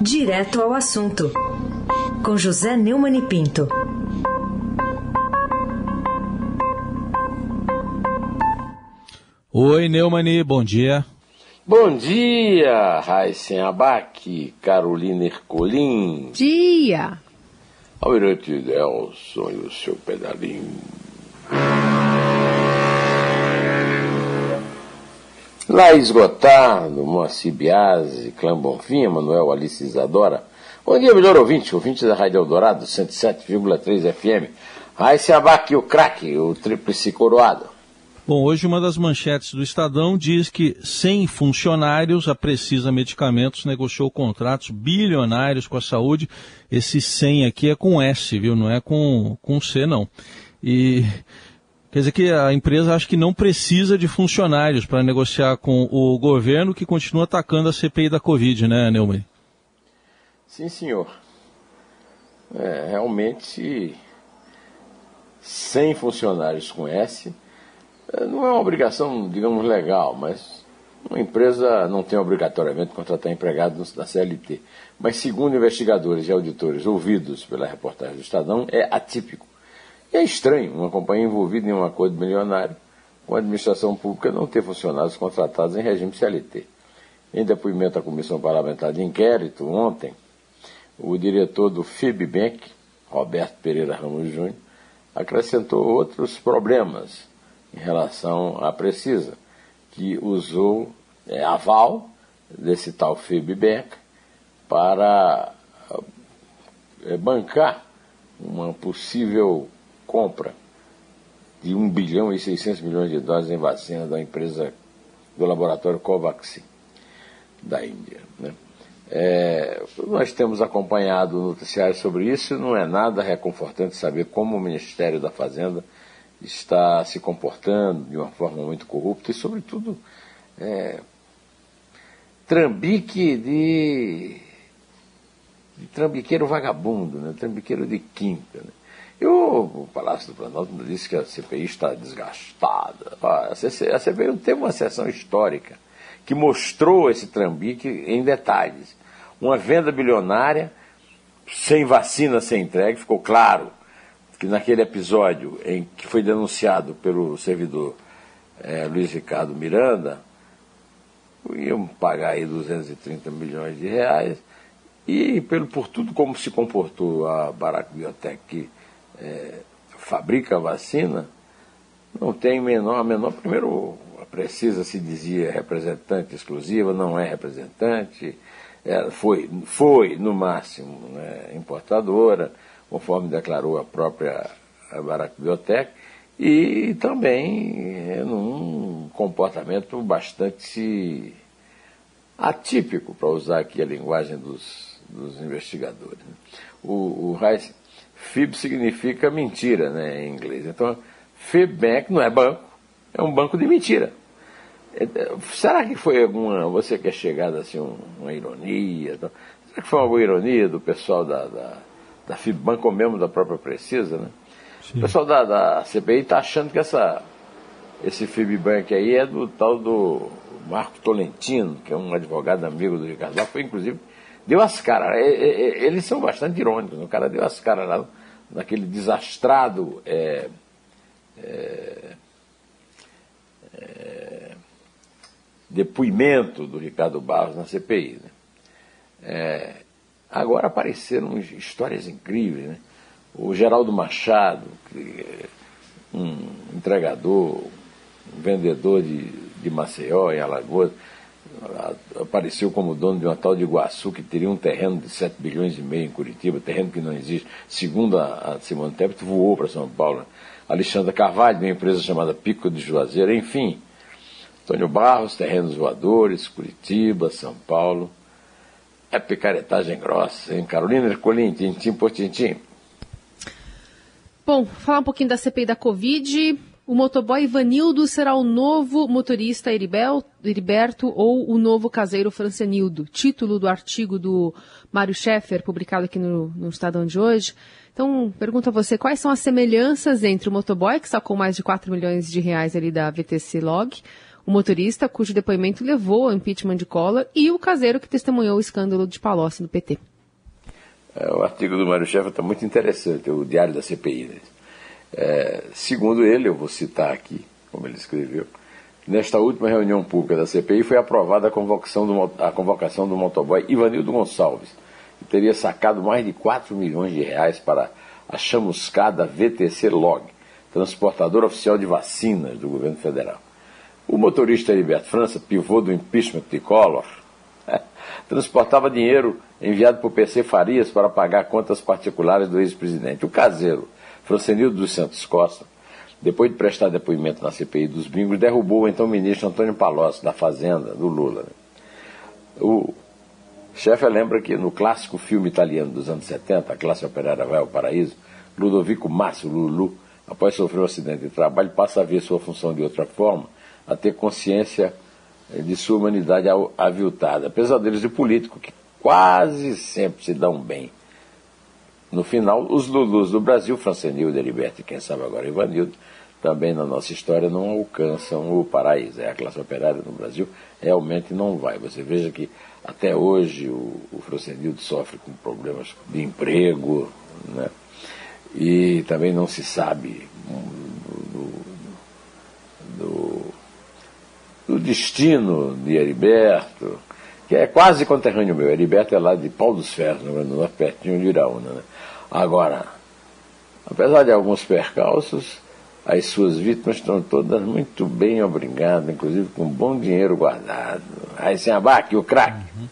Direto ao assunto, com José Neumann e Pinto. Oi, Neumani, bom dia. Bom dia, Raíssen Abac, Carolina Ercolim. Dia. Almirante Nelson e o seu pedalinho. Laís Gotardo, Moacir Biasi, Clã Bonfim, Manuel Alice Isadora. Bom dia, melhor ouvinte, ouvinte da Rádio Eldorado, 107,3 FM. Raíssen Abac, o craque, o tríplice coroado. Bom, hoje uma das manchetes do Estadão diz que 100 funcionários, a Precisa Medicamentos negociou contratos bilionários com a saúde. Esse 100 aqui é com S, viu? Não é com, com C, não. E quer dizer que a empresa acha que não precisa de funcionários para negociar com o governo que continua atacando a CPI da Covid, né, Neumann? Sim, senhor. É, realmente, 100 funcionários com S não é uma obrigação, digamos, legal, mas uma empresa não tem obrigatoriamente contratar empregados da CLT. Mas, segundo investigadores e auditores ouvidos pela reportagem do Estadão, é atípico. É estranho uma companhia envolvida em um acordo milionário com a administração pública não ter funcionários contratados em regime CLT. Em depoimento à Comissão Parlamentar de Inquérito, ontem, o diretor do FIBBank, Roberto Pereira Ramos Júnior, acrescentou outros problemas em relação à Precisa, que usou é, aval desse tal feedback para é, bancar uma possível compra de 1 bilhão e 600 milhões de dólares em vacina da empresa do laboratório Covaxin da Índia. Né? É, nós temos acompanhado o noticiário sobre isso, não é nada reconfortante saber como o Ministério da Fazenda está se comportando de uma forma muito corrupta e, sobretudo, é, trambique de, de, trambiqueiro vagabundo, né? trambiqueiro de quinta. Né? E o, Palácio do Planalto disse que a CPI está desgastada. A CPI teve uma sessão histórica que mostrou esse trambique em detalhes. Uma venda bilionária, sem vacina, sem entregue, ficou claro que naquele episódio em que foi denunciado pelo servidor é, Luiz Ricardo Miranda, iam pagar aí 230 milhões de reais, e pelo, por tudo como se comportou a Barack Biotech, que é, fabrica a vacina, não tem menor, a menor, primeiro, precisa se dizia representante exclusiva, não é representante, é, foi, foi, no máximo, né, importadora, conforme declarou a própria Barack Biotech, e também é, num comportamento bastante atípico, para usar aqui a linguagem dos, dos investigadores. O, o Reis, FIB significa mentira né, em inglês. Então, FIB Bank não é banco, é um banco de mentira. É, será que foi alguma, você quer chegar assim, uma ironia? Será que foi alguma ironia do pessoal da, da da FIBANC ou mesmo da própria Precisa, né? Sim. O pessoal da, da CPI está achando que essa, esse FIBBank aí é do tal do Marco Tolentino, que é um advogado amigo do Ricardo foi inclusive, deu as caras, eles são bastante irônicos, o cara deu as caras lá naquele desastrado é, é, é, depoimento do Ricardo Barros na CPI. Né? É, Agora apareceram histórias incríveis, né? O Geraldo Machado, é um entregador, um vendedor de, de Maceió, em Alagoas, apareceu como dono de uma tal de Iguaçu, que teria um terreno de 7 bilhões e meio em Curitiba, terreno que não existe. Segundo a, a Simone Tebet, voou para São Paulo. Alexandra Carvalho, de uma empresa chamada Pico de Juazeiro, enfim. Antônio Barros, terrenos voadores, Curitiba, São Paulo. É picaretagem grossa, hein? Carolina Ercolim, tintim por tintim. Bom, falar um pouquinho da CPI da Covid. O motoboy Ivanildo será o novo motorista Heriberto ou o novo caseiro Francianildo. Título do artigo do Mário Schaeffer, publicado aqui no, no Estadão de hoje. Então, pergunto a você, quais são as semelhanças entre o motoboy, que sacou mais de 4 milhões de reais ali da VTC Log, o motorista cujo depoimento levou ao impeachment de Collor e o caseiro que testemunhou o escândalo de Palocci no PT. É, o artigo do Mário Chefa está muito interessante, o Diário da CPI. Né? É, segundo ele, eu vou citar aqui, como ele escreveu, nesta última reunião pública da CPI foi aprovada a convocação do, a convocação do motoboy Ivanildo Gonçalves, que teria sacado mais de 4 milhões de reais para a chamuscada VTC Log, transportadora oficial de vacinas do governo federal. O motorista Heriberto França, pivô do impeachment de Collor, transportava dinheiro enviado por PC Farias para pagar contas particulares do ex-presidente. O caseiro, Francenildo dos Santos Costa, depois de prestar depoimento na CPI dos bingos, derrubou o então ministro Antônio Palocci, da Fazenda, do Lula. O chefe lembra que no clássico filme italiano dos anos 70, A Classe Operária Vai ao Paraíso, Ludovico Márcio Lulu, após sofrer um acidente de trabalho, passa a ver sua função de outra forma, a ter consciência de sua humanidade aviltada. Pesadelos de político que quase sempre se dão bem. No final, os Lulus do Brasil, Francenildo, Heriberto e quem sabe agora Ivanildo, também na nossa história não alcançam o paraíso. É a classe operária no Brasil realmente não vai. Você veja que até hoje o, o Francenildo sofre com problemas de emprego, né? e também não se sabe do, do, do destino de Heriberto, que é quase conterrâneo meu. Heriberto é lá de Pau dos Ferros, no Norte, pertinho de Iraúna. Né? Agora, apesar de alguns percalços, as suas vítimas estão todas muito bem obrigadas, inclusive com bom dinheiro guardado. Aí sem abaque, o craque. Uhum.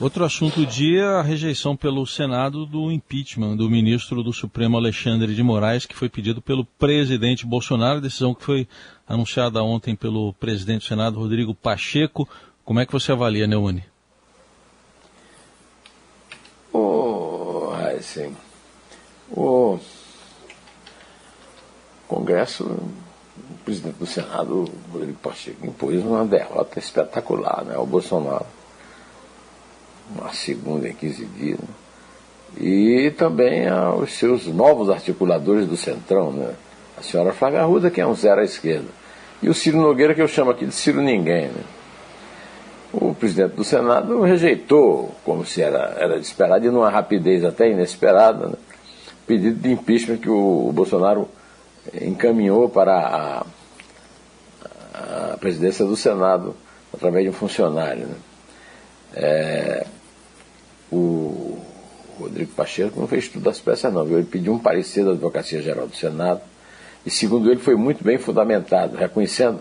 Outro assunto do dia, a rejeição pelo Senado do impeachment do ministro do Supremo Alexandre de Moraes, que foi pedido pelo presidente Bolsonaro, decisão que foi anunciada ontem pelo presidente do Senado, Rodrigo Pacheco. Como é que você avalia, Neune? Oh, sim. O Congresso, o presidente do Senado, Rodrigo Pacheco, impôs uma derrota espetacular né, ao Bolsonaro uma segunda em 15 dias, né? e também aos seus novos articuladores do Centrão, né? a senhora Flávia Arruda, que é um zero à esquerda, e o Ciro Nogueira, que eu chamo aqui de Ciro Ninguém. Né? O presidente do Senado rejeitou, como se era, era de esperar, de numa rapidez até inesperada, né? pedido de impeachment que o, o Bolsonaro encaminhou para a, a, presidência do Senado através de um funcionário. Né? É, o Rodrigo Pacheco não fez tudo das peças, não. Ele pediu um parecer da Advocacia Geral do Senado e, segundo ele, foi muito bem fundamentado, reconhecendo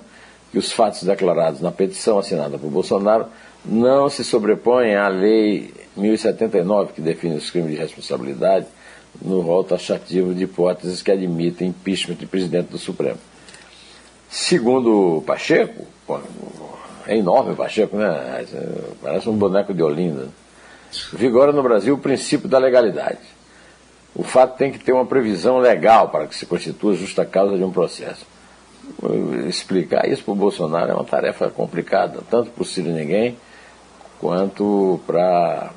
que os fatos declarados na petição assinada por Bolsonaro não se sobrepõem à Lei 1079, que define os crimes de responsabilidade, no rol taxativo de hipóteses que admitem impeachment de presidente do Supremo. Segundo Pacheco, é enorme o Pacheco, né? Parece um boneco de Olinda. Vigora no Brasil o princípio da legalidade. O fato tem que ter uma previsão legal para que se constitua justa causa de um processo. Explicar isso para o Bolsonaro é uma tarefa complicada, tanto para o Ciro Ninguém quanto para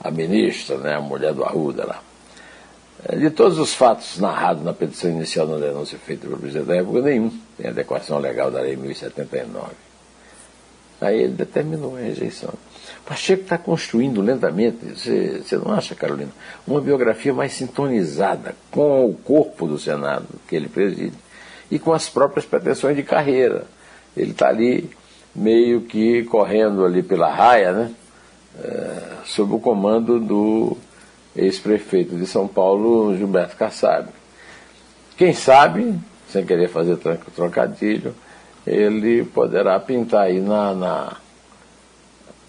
a ministra, né, a mulher do Arruda lá. É, de todos os fatos narrados na petição inicial da denúncia feita pelo presidente da República, nenhum tem adequação legal da Lei 1079. Aí ele determinou a rejeição. Pacheco está construindo lentamente, você, você não acha, Carolina, uma biografia mais sintonizada com o corpo do Senado que ele preside e com as próprias pretensões de carreira. Ele está ali meio que correndo ali pela raia, né? É, sob o comando do ex-prefeito de São Paulo, Gilberto Kassab. Quem sabe, sem querer fazer trocadilho, ele poderá pintar aí na, na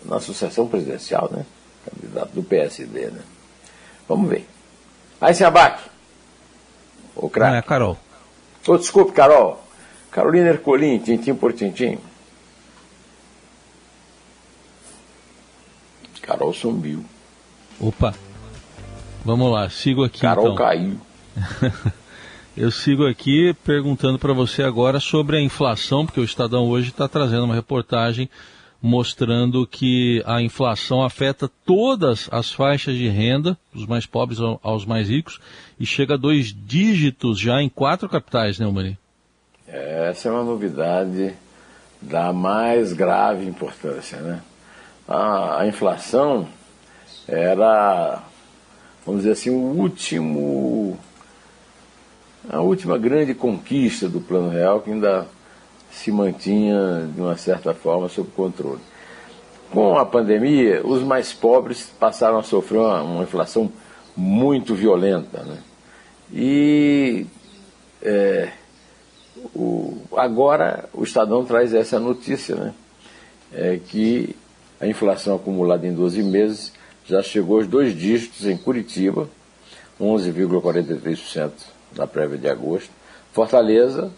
na sucessão presidencial, né? Candidato do PSD, né? Vamos ver. Aí se abate. O craque. Não é, Carol. Oh, desculpe, Carol. Carolina Ercolim, tintim por tintim. Carol sumiu. Opa. Vamos lá, sigo aqui Carol então. caiu. Eu sigo aqui perguntando para você agora sobre a inflação, porque o Estadão hoje está trazendo uma reportagem mostrando que a inflação afeta todas as faixas de renda, dos mais pobres aos mais ricos, e chega a dois dígitos já em quatro capitais, né, Mani? Essa é uma novidade da mais grave importância. Né? A, a inflação era, vamos dizer assim, o último, a última grande conquista do Plano Real que ainda se mantinha, de uma certa forma, sob controle. Com a pandemia, os mais pobres passaram a sofrer uma, uma inflação muito violenta. Né? E é, o, agora o Estadão traz essa notícia, né? É que a inflação acumulada em 12 meses já chegou aos dois dígitos em Curitiba, 11,43% na prévia de agosto, Fortaleza,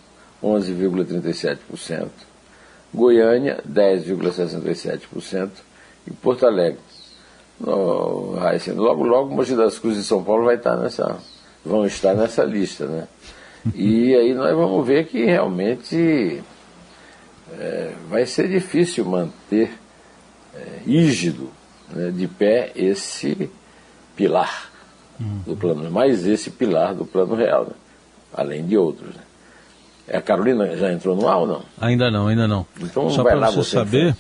11,37%, Goiânia, 10,67% e Porto Alegre. No, logo, logo, Mogi das Cruzes e São Paulo vai estar nessa, vão estar nessa lista, né? E aí nós vamos ver que realmente é, vai ser difícil manter é, rígido, né, de pé, esse pilar do plano, mais esse pilar do plano real, né? além de outros. Né? A Carolina já entrou no ar ou não? Ainda não, ainda não. Então Só para você, você saber,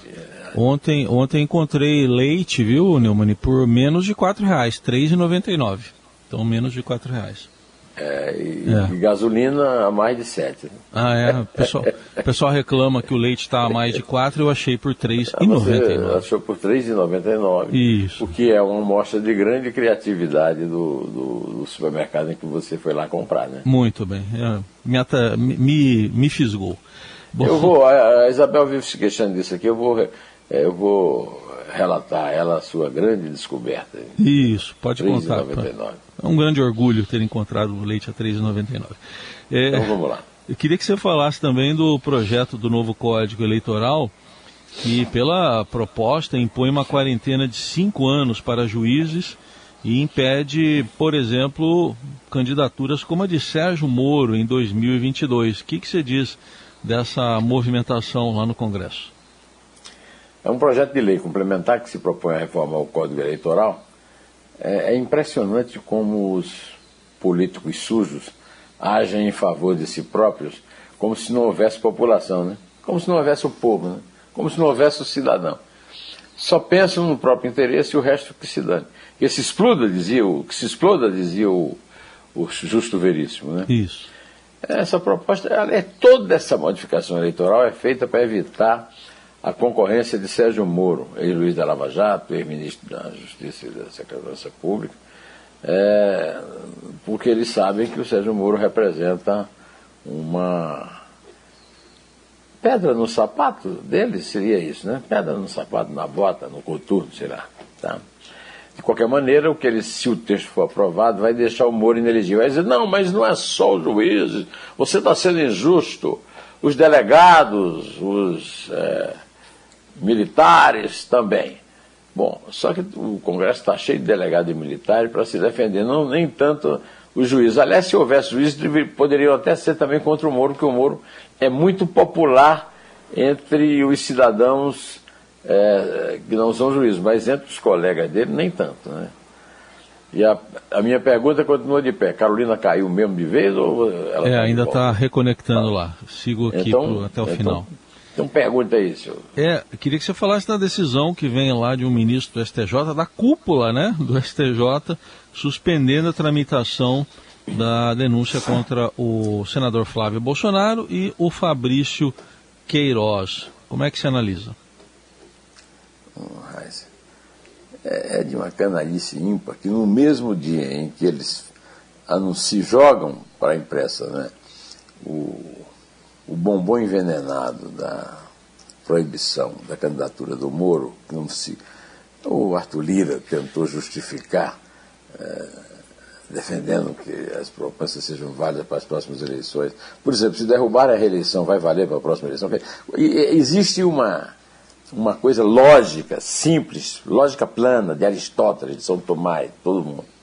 ontem, ontem encontrei leite, viu, Neumann, por menos de R$ reais, R$ 3,99. Então menos de R$ reais. É, e, é. e, gasolina a mais de 7. Ah, é. O pessoal, o pessoal reclama que o leite está a mais de 4, eu achei por R$ 3,99. Ah, achou por R$ 3,99. Isso. O que é uma mostra de grande criatividade do, do, do, supermercado em que você foi lá comprar, né? Muito bem. É, me, me, me fisgou. Bom, eu vou, a Isabel vive se queixando disso aqui, eu vou, é, eu vou relatar ela a sua grande descoberta. Isso, pode contar. É um grande orgulho ter encontrado o leite a R$ 3,99. É, então vamos lá. Eu queria que você falasse também do projeto do novo Código Eleitoral, que pela proposta impõe uma quarentena de cinco anos para juízes e impede, por exemplo, candidaturas como a de Sérgio Moro em 2022. O que, que você diz dessa movimentação lá no Congresso? É um projeto de lei complementar que se propõe a reformar o Código Eleitoral. É, é impressionante como os políticos sujos agem em favor de si próprios, como se não houvesse população, né? como se não houvesse o povo, né? como se não houvesse o cidadão. Só pensam no próprio interesse e o resto que se dane. Que se exploda, dizia o, que se exploda, dizia o, o justo veríssimo. Né? Isso. Essa proposta, é toda essa modificação eleitoral é feita para evitar a concorrência de Sérgio Moro, ex-juiz da Lava Jato, ex-ministro da Justiça e da Segurança Pública, é, porque eles sabem que o Sérgio Moro representa uma pedra no sapato deles, seria isso, né? Pedra no sapato, na bota, no coturno, sei lá. Tá? De qualquer maneira, o que eles, se o texto for aprovado, vai deixar o Moro inelegível. Vai dizer, não, mas não é só os juízes, você está sendo injusto. Os delegados, os. É, militares também. Bom, só que o Congresso está cheio de delegados militares para se defender, não nem tanto os juízes. Aliás, se houvesse juízes, poderiam até ser também contra o Moro, porque o Moro é muito popular entre os cidadãos é, que não são juízes, mas entre os colegas dele, nem tanto. Né? E a, a, minha pergunta continua de pé. Carolina caiu mesmo de vez ou ela É, tá ainda está reconectando lá. Sigo aqui então, pro, até o então, final. Então pergunta aí, senhor. É, queria que você falasse da decisão que vem lá de um ministro do STJ, da cúpula né, do STJ, suspendendo a tramitação da denúncia contra o senador Flávio Bolsonaro e o Fabrício Queiroz. Como é que se analisa? É, é de uma canalice ímpar que no mesmo dia em que eles anunciam, jogam para a imprensa né, o o bombom envenenado da proibição da candidatura do Moro, não se, o Arthur Lira tentou justificar, é, defendendo que as propostas sejam válidas para as próximas eleições. Por exemplo, se derrubar a reeleição, vai valer para a próxima eleição? E, existe uma, uma coisa lógica, simples, lógica plana, de Aristóteles, de São Tomás, todo mundo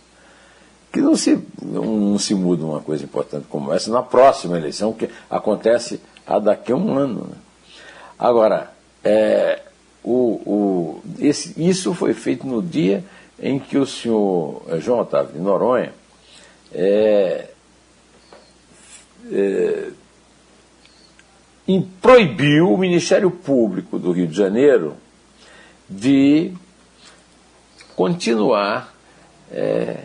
que não se, não se muda uma coisa importante como essa na próxima eleição, que acontece a daqui a um ano. Né? Agora, é, o, o, esse, isso foi feito no dia em que o senhor é, João Otávio de Noronha é, é, proibiu o Ministério Público do Rio de Janeiro de continuar, é,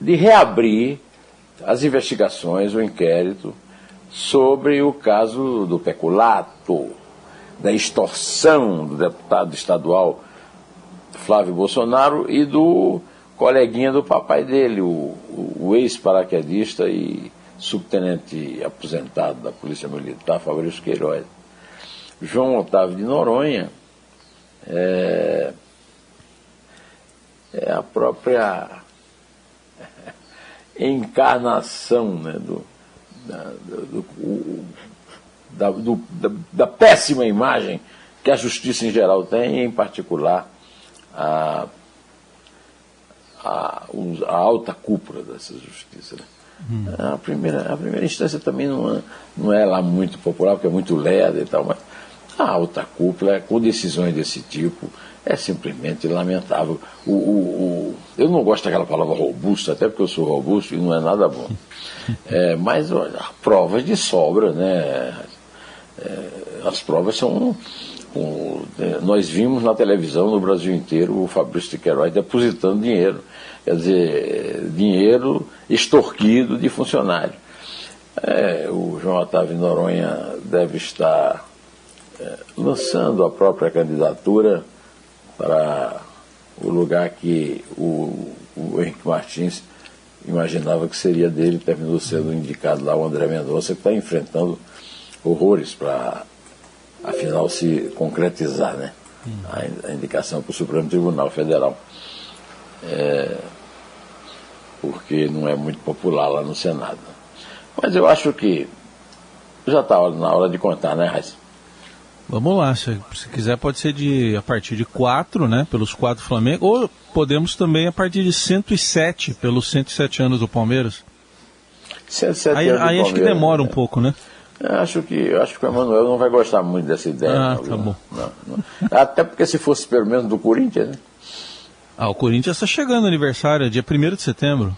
de reabrir as investigações, o inquérito sobre o caso do peculato, da extorsão do deputado estadual Flávio Bolsonaro e do coleguinha do papai dele, o, o ex-paraquedista e subtenente aposentado da Polícia Militar, Fabrício Queiroz. João Otávio de Noronha é, é a própria encarnação né, do, da, do, da, do, da, da, péssima imagem que a justiça em geral tem, em particular a, a, a alta cúpula dessa justiça. Né? Hum. A, primeira, a primeira instância também não é, não é lá muito popular, porque é muito lerda e tal, mas a alta cúpula, com decisões desse tipo, é simplesmente lamentável. O, o, o, eu não gosto daquela palavra robusto, até porque eu sou robusto e não é nada bom. É, mas olha, provas de sobra, né? É, as provas são. Um, é, nós vimos na televisão no Brasil inteiro o Fabrício de Queiroz depositando dinheiro. Quer dizer, dinheiro extorquido de funcionário. É, o João Otávio Noronha deve estar lançando a própria candidatura para o lugar que o, o Henrique Martins imaginava que seria dele, terminou sendo indicado lá o André Mendonça, que está enfrentando horrores para, afinal, se concretizar né? a, a indicação para o Supremo Tribunal Federal. É, porque não é muito popular lá no Senado. Mas eu acho que já está na hora de contar, né, Raíssa? Vamos lá, se, se, quiser pode ser de a partir de 4, né, pelos 4 Flamengo, ou podemos também a partir de 107, pelos 107 anos do Palmeiras. 107 aí, anos aí do acho que demora um pouco, né? Acho que, acho que o Emanuel não vai gostar muito dessa ideia. Ah, não, tá bom. Não, não. Até porque se fosse pelo menos do Corinthians, né? Ah, o Corinthians está chegando o aniversário, é dia 1 de setembro.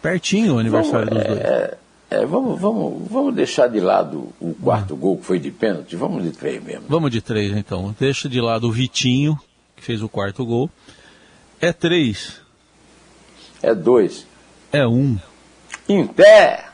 Pertinho o aniversário dos dois. É, é, vamos, vamos, vamos deixar de lado o quarto gol que foi de pênalti, vamos de três mesmo. Vamos de três então. Deixa de lado o Vitinho, que fez o quarto gol. É três. É dois. É um. Em pé!